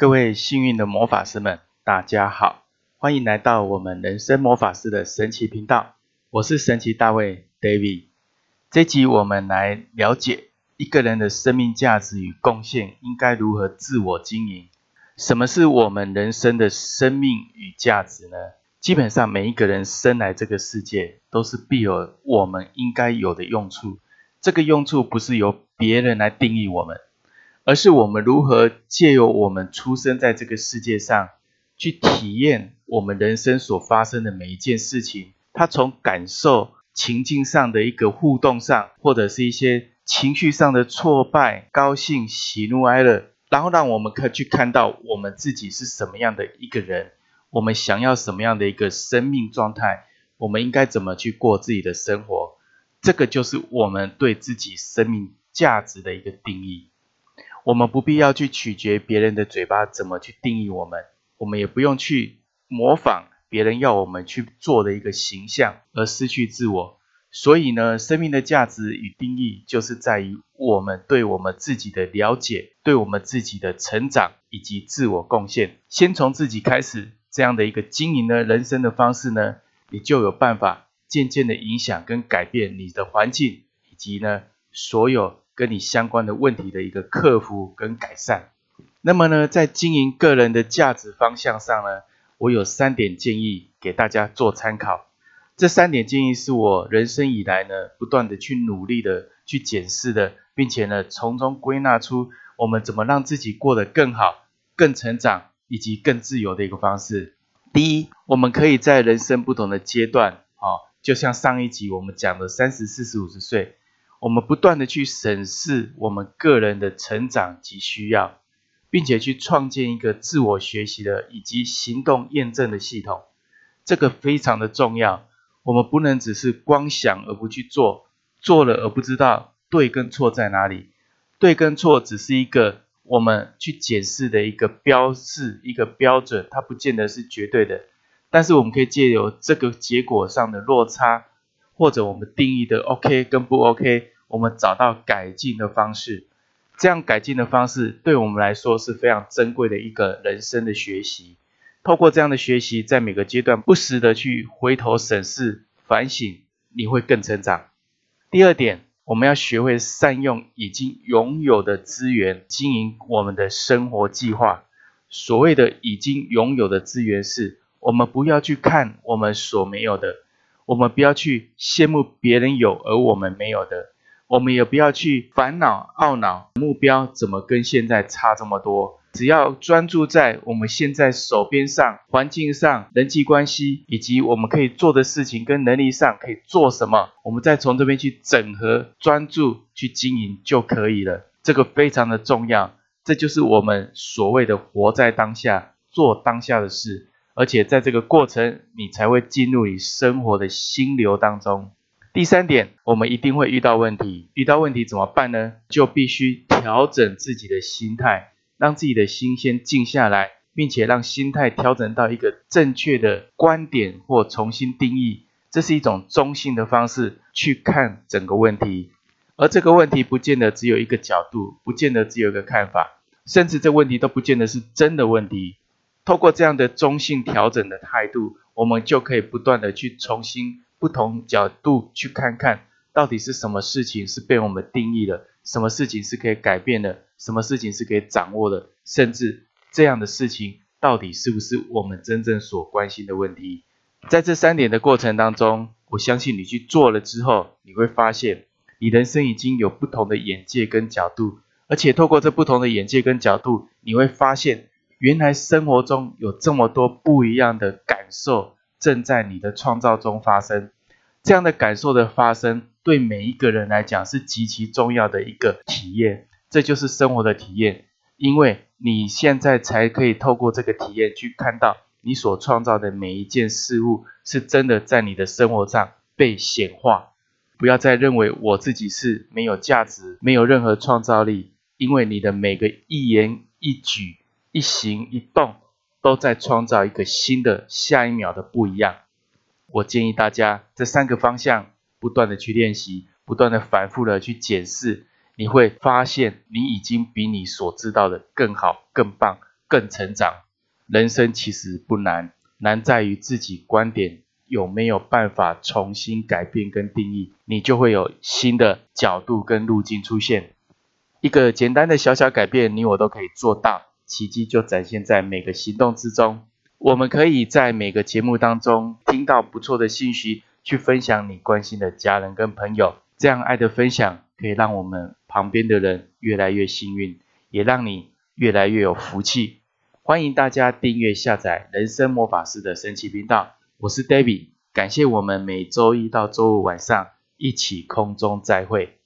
各位幸运的魔法师们，大家好，欢迎来到我们人生魔法师的神奇频道。我是神奇大卫 David。这集我们来了解一个人的生命价值与贡献应该如何自我经营。什么是我们人生的生命与价值呢？基本上每一个人生来这个世界，都是必有我们应该有的用处。这个用处不是由别人来定义我们。而是我们如何借由我们出生在这个世界上，去体验我们人生所发生的每一件事情。它从感受情境上的一个互动上，或者是一些情绪上的挫败、高兴、喜怒哀乐，然后让我们可以去看到我们自己是什么样的一个人，我们想要什么样的一个生命状态，我们应该怎么去过自己的生活。这个就是我们对自己生命价值的一个定义。我们不必要去取决别人的嘴巴怎么去定义我们，我们也不用去模仿别人要我们去做的一个形象而失去自我。所以呢，生命的价值与定义就是在于我们对我们自己的了解，对我们自己的成长以及自我贡献。先从自己开始，这样的一个经营呢人生的方式呢，你就有办法渐渐的影响跟改变你的环境以及呢所有。跟你相关的问题的一个克服跟改善。那么呢，在经营个人的价值方向上呢，我有三点建议给大家做参考。这三点建议是我人生以来呢，不断的去努力的去检视的，并且呢，从中归纳出我们怎么让自己过得更好、更成长以及更自由的一个方式。第一，我们可以在人生不同的阶段，啊，就像上一集我们讲的三十四十五十岁。我们不断的去审视我们个人的成长及需要，并且去创建一个自我学习的以及行动验证的系统，这个非常的重要。我们不能只是光想而不去做，做了而不知道对跟错在哪里。对跟错只是一个我们去检视的一个标示，一个标准，它不见得是绝对的。但是我们可以借由这个结果上的落差。或者我们定义的 OK 跟不 OK，我们找到改进的方式，这样改进的方式对我们来说是非常珍贵的一个人生的学习。透过这样的学习，在每个阶段不时的去回头审视、反省，你会更成长。第二点，我们要学会善用已经拥有的资源，经营我们的生活计划。所谓的已经拥有的资源，是我们不要去看我们所没有的。我们不要去羡慕别人有而我们没有的，我们也不要去烦恼懊恼目标怎么跟现在差这么多。只要专注在我们现在手边上、环境上、人际关系以及我们可以做的事情跟能力上可以做什么，我们再从这边去整合、专注去经营就可以了。这个非常的重要，这就是我们所谓的活在当下，做当下的事。而且在这个过程，你才会进入你生活的心流当中。第三点，我们一定会遇到问题，遇到问题怎么办呢？就必须调整自己的心态，让自己的心先静下来，并且让心态调整到一个正确的观点或重新定义。这是一种中性的方式去看整个问题，而这个问题不见得只有一个角度，不见得只有一个看法，甚至这问题都不见得是真的问题。透过这样的中性调整的态度，我们就可以不断的去重新不同角度去看看到底是什么事情是被我们定义了，什么事情是可以改变的，什么事情是可以掌握的，甚至这样的事情到底是不是我们真正所关心的问题。在这三点的过程当中，我相信你去做了之后，你会发现你人生已经有不同的眼界跟角度，而且透过这不同的眼界跟角度，你会发现。原来生活中有这么多不一样的感受正在你的创造中发生，这样的感受的发生对每一个人来讲是极其重要的一个体验，这就是生活的体验，因为你现在才可以透过这个体验去看到你所创造的每一件事物是真的在你的生活上被显化，不要再认为我自己是没有价值、没有任何创造力，因为你的每个一言一举。一行一动都在创造一个新的下一秒的不一样。我建议大家这三个方向不断的去练习，不断的反复的去检视，你会发现你已经比你所知道的更好、更棒、更成长。人生其实不难，难在于自己观点有没有办法重新改变跟定义，你就会有新的角度跟路径出现。一个简单的小小改变，你我都可以做到，奇迹就展现在每个行动之中。我们可以在每个节目当中听到不错的信息，去分享你关心的家人跟朋友。这样爱的分享，可以让我们旁边的人越来越幸运，也让你越来越有福气。欢迎大家订阅下载人生魔法师的神奇频道，我是 David，感谢我们每周一到周五晚上一起空中再会。